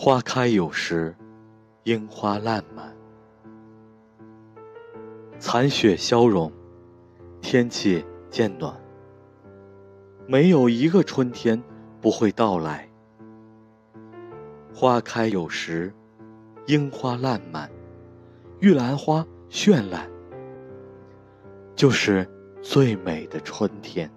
花开有时樱花烂漫残雪消融天气渐暖。没有一个春天不会到来。花开有时樱花烂漫玉兰花绚烂就是最美的春天。